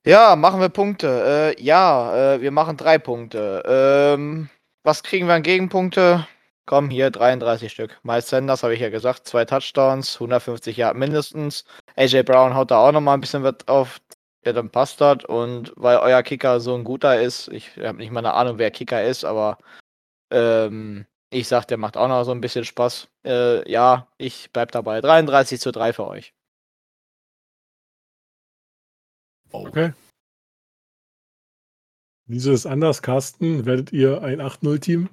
ja, machen wir Punkte. Äh, ja, äh, wir machen drei Punkte. Ähm, was kriegen wir an Gegenpunkte? Komm, hier 33 Stück. Miles Sanders habe ich ja gesagt, zwei Touchdowns, 150 Jahre mindestens. AJ Brown haut da auch nochmal ein bisschen was auf. Ja, dann passt das. Und weil euer Kicker so ein guter ist, ich habe nicht mal eine Ahnung, wer Kicker ist, aber ähm, ich sag, der macht auch noch so ein bisschen Spaß. Äh, ja, ich bleib dabei. 33 zu 3 für euch. Okay. Wieso ist anders, Carsten? Werdet ihr ein 8-0-Team?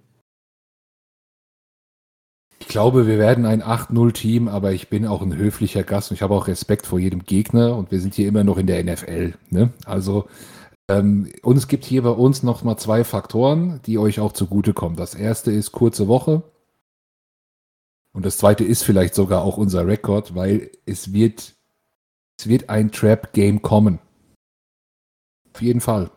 Glaube, wir werden ein 8-0-Team, aber ich bin auch ein höflicher Gast und ich habe auch Respekt vor jedem Gegner und wir sind hier immer noch in der NFL. Ne? Also ähm, und es gibt hier bei uns noch mal zwei Faktoren, die euch auch zugutekommen. Das erste ist kurze Woche. Und das zweite ist vielleicht sogar auch unser Rekord, weil es wird, es wird ein Trap-Game kommen. Auf jeden Fall.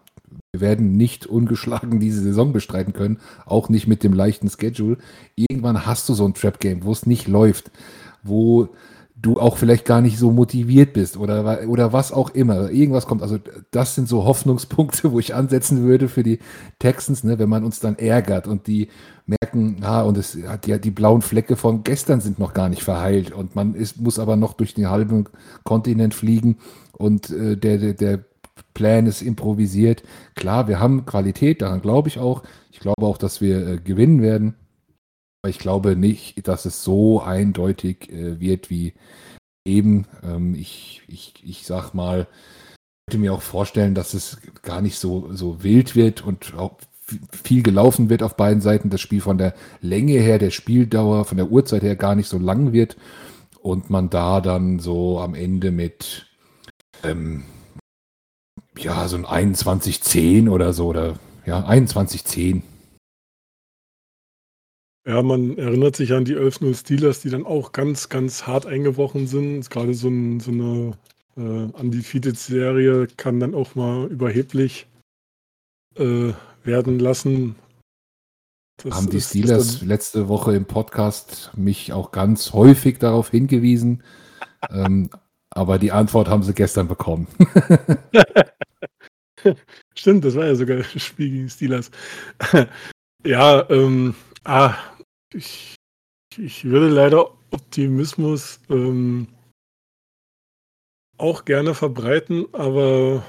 Wir werden nicht ungeschlagen diese Saison bestreiten können, auch nicht mit dem leichten Schedule. Irgendwann hast du so ein Trap-Game, wo es nicht läuft, wo du auch vielleicht gar nicht so motiviert bist oder, oder was auch immer. Irgendwas kommt. Also das sind so Hoffnungspunkte, wo ich ansetzen würde für die Texans, ne, wenn man uns dann ärgert und die merken, ah, und es hat ja die blauen Flecke von gestern sind noch gar nicht verheilt und man ist, muss aber noch durch den halben Kontinent fliegen und äh, der, der, der Plan ist improvisiert. Klar, wir haben Qualität, daran glaube ich auch. Ich glaube auch, dass wir äh, gewinnen werden. Aber ich glaube nicht, dass es so eindeutig äh, wird wie eben. Ähm, ich, ich, ich sag mal, ich könnte mir auch vorstellen, dass es gar nicht so, so wild wird und auch viel gelaufen wird auf beiden Seiten. Das Spiel von der Länge her, der Spieldauer, von der Uhrzeit her gar nicht so lang wird. Und man da dann so am Ende mit ähm, ja, so ein 21-10 oder so, oder ja, 21-10 ja, man erinnert sich an die 11-0 Steelers, die dann auch ganz, ganz hart eingebrochen sind. Gerade so, ein, so eine äh, Undefeated-Serie kann dann auch mal überheblich äh, werden lassen. Das Haben die Steelers letzte Woche im Podcast mich auch ganz häufig darauf hingewiesen. ähm, aber die Antwort haben sie gestern bekommen. Stimmt, das war ja sogar Spiel gegen Steelers. ja, ähm, ah, ich, ich würde leider Optimismus ähm, auch gerne verbreiten, aber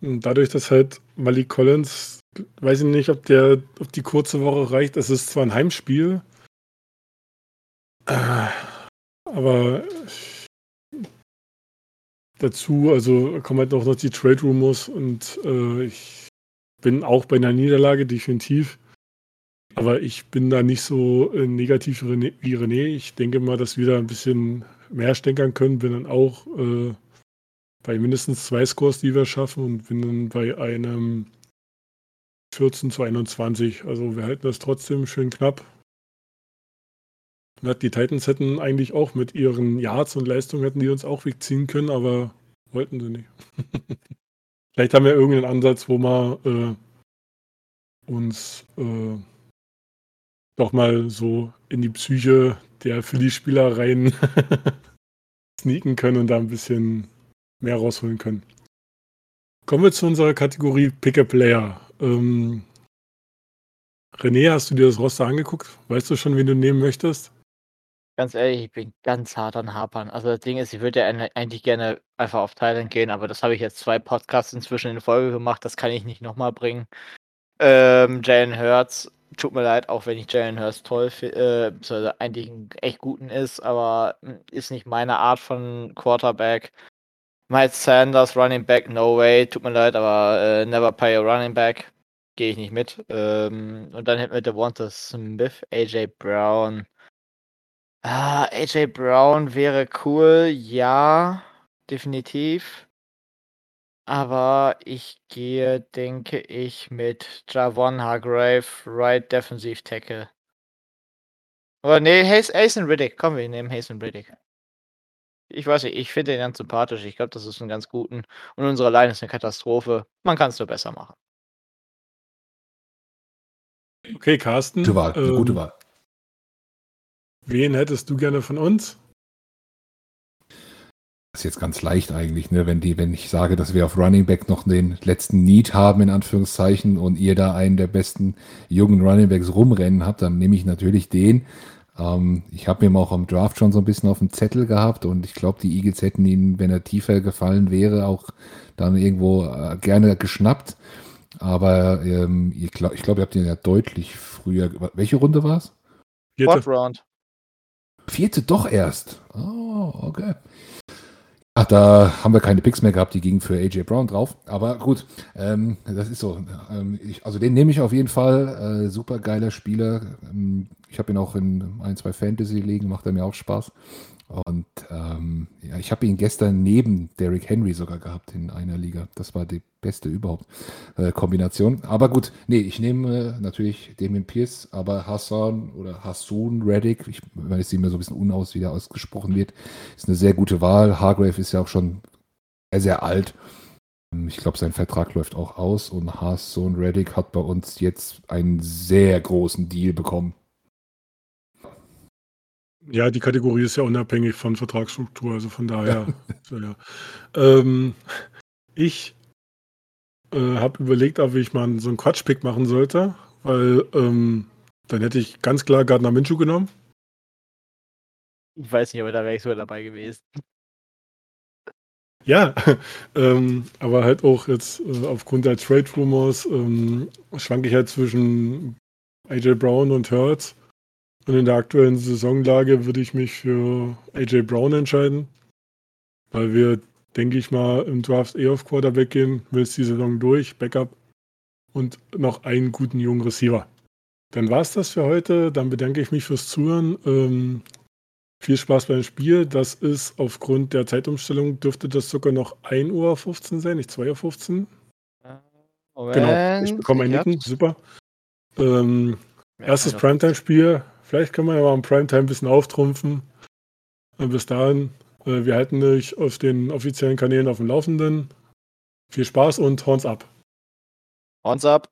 dadurch, dass halt Malik Collins, weiß ich nicht, ob der, ob die kurze Woche reicht. Es ist zwar ein Heimspiel, äh, aber dazu, also kommen halt auch noch die Trade Rumors und äh, ich bin auch bei einer Niederlage definitiv. Aber ich bin da nicht so äh, negativ wie René. Ich denke mal, dass wir da ein bisschen mehr stänkern können. Bin dann auch äh, bei mindestens zwei Scores, die wir schaffen und bin dann bei einem 14 zu 21. Also wir halten das trotzdem schön knapp. Die Titans hätten eigentlich auch mit ihren Yards und Leistungen hätten die uns auch wegziehen können, aber wollten sie nicht. Vielleicht haben wir irgendeinen Ansatz, wo wir äh, uns äh, doch mal so in die Psyche der Philly-Spieler rein sneaken können und da ein bisschen mehr rausholen können. Kommen wir zu unserer Kategorie Pick-a-Player. Ähm, René, hast du dir das Roster angeguckt? Weißt du schon, wen du nehmen möchtest? Ganz ehrlich, ich bin ganz hart an Hapern. Also das Ding ist, ich würde ja eigentlich gerne einfach auf Thailand gehen, aber das habe ich jetzt zwei Podcasts inzwischen in Folge gemacht. Das kann ich nicht nochmal bringen. Ähm, Jalen Hurts tut mir leid, auch wenn ich Jalen Hurst toll finde, äh, eigentlich einen echt guten ist, aber hm, ist nicht meine Art von Quarterback. Miles Sanders, Running Back, no way, tut mir leid, aber äh, never pay a Running Back. Gehe ich nicht mit. Ähm, und dann hätten wir Devonta Smith, AJ Brown. Ah, AJ Brown wäre cool, ja, definitiv. Aber ich gehe, denke ich, mit Javon Hargrave, Right Defensive Tackle. Oder nee, Hasten Riddick. Komm, wir nehmen Hasten Riddick. Ich weiß nicht, ich finde den ganz sympathisch. Ich glaube, das ist ein ganz guten. Und unsere Line ist eine Katastrophe. Man kann es nur besser machen. Okay, Carsten. Gute Wahl, ähm, gute Wahl. Wen hättest du gerne von uns? Das ist jetzt ganz leicht eigentlich, ne? wenn, die, wenn ich sage, dass wir auf Running Back noch den letzten Need haben, in Anführungszeichen, und ihr da einen der besten jungen Running Backs rumrennen habt, dann nehme ich natürlich den. Ähm, ich habe ihm auch am Draft schon so ein bisschen auf dem Zettel gehabt und ich glaube, die Eagles hätten ihn, wenn er tiefer gefallen wäre, auch dann irgendwo äh, gerne geschnappt. Aber ähm, ich glaube, ich glaub, ihr habt ihn ja deutlich früher. Welche Runde war es? Vierte Round. Vierte doch erst. Oh, okay Ach, da haben wir keine Picks mehr gehabt, die gingen für AJ Brown drauf. Aber gut, ähm, das ist so. Ähm, ich, also den nehme ich auf jeden Fall. Äh, super geiler Spieler. Ähm, ich habe ihn auch in ein, zwei Fantasy-Ligen, macht er mir auch Spaß. Und ähm, ja, ich habe ihn gestern neben Derrick Henry sogar gehabt in einer Liga. Das war die beste überhaupt äh, Kombination. Aber gut, nee, ich nehme äh, natürlich Damien Pierce, aber Hassan oder Hassun Reddick, ich weiß, es sieht mir so ein bisschen unaus, wie der ausgesprochen wird, ist eine sehr gute Wahl. Hargrave ist ja auch schon sehr, sehr alt. Ähm, ich glaube, sein Vertrag läuft auch aus und Hassan Reddick hat bei uns jetzt einen sehr großen Deal bekommen. Ja, die Kategorie ist ja unabhängig von Vertragsstruktur, also von daher. Ja. ja. Ähm, ich äh, habe überlegt, ob ich mal so einen Quatschpick machen sollte, weil ähm, dann hätte ich ganz klar Gardner Minshew genommen. Ich weiß nicht, aber da wäre ich sogar dabei gewesen. Ja, ähm, aber halt auch jetzt äh, aufgrund der Trade Rumors ähm, schwanke ich halt zwischen AJ Brown und Hurts. Und in der aktuellen Saisonlage würde ich mich für AJ Brown entscheiden, weil wir, denke ich mal, im Draft eh auf Quarterback gehen, willst die Saison durch, Backup und noch einen guten jungen Receiver. Dann war es das für heute. Dann bedanke ich mich fürs Zuhören. Ähm, viel Spaß beim Spiel. Das ist aufgrund der Zeitumstellung, dürfte das sogar noch 1.15 Uhr sein, nicht 2.15 Uhr. Moment, genau, ich bekomme ein Nicken, super. Ähm, erstes Primetime-Spiel, Vielleicht können wir ja mal am Primetime ein bisschen auftrumpfen. Und bis dahin, äh, wir halten euch auf den offiziellen Kanälen auf dem Laufenden. Viel Spaß und Horns ab. Horns ab.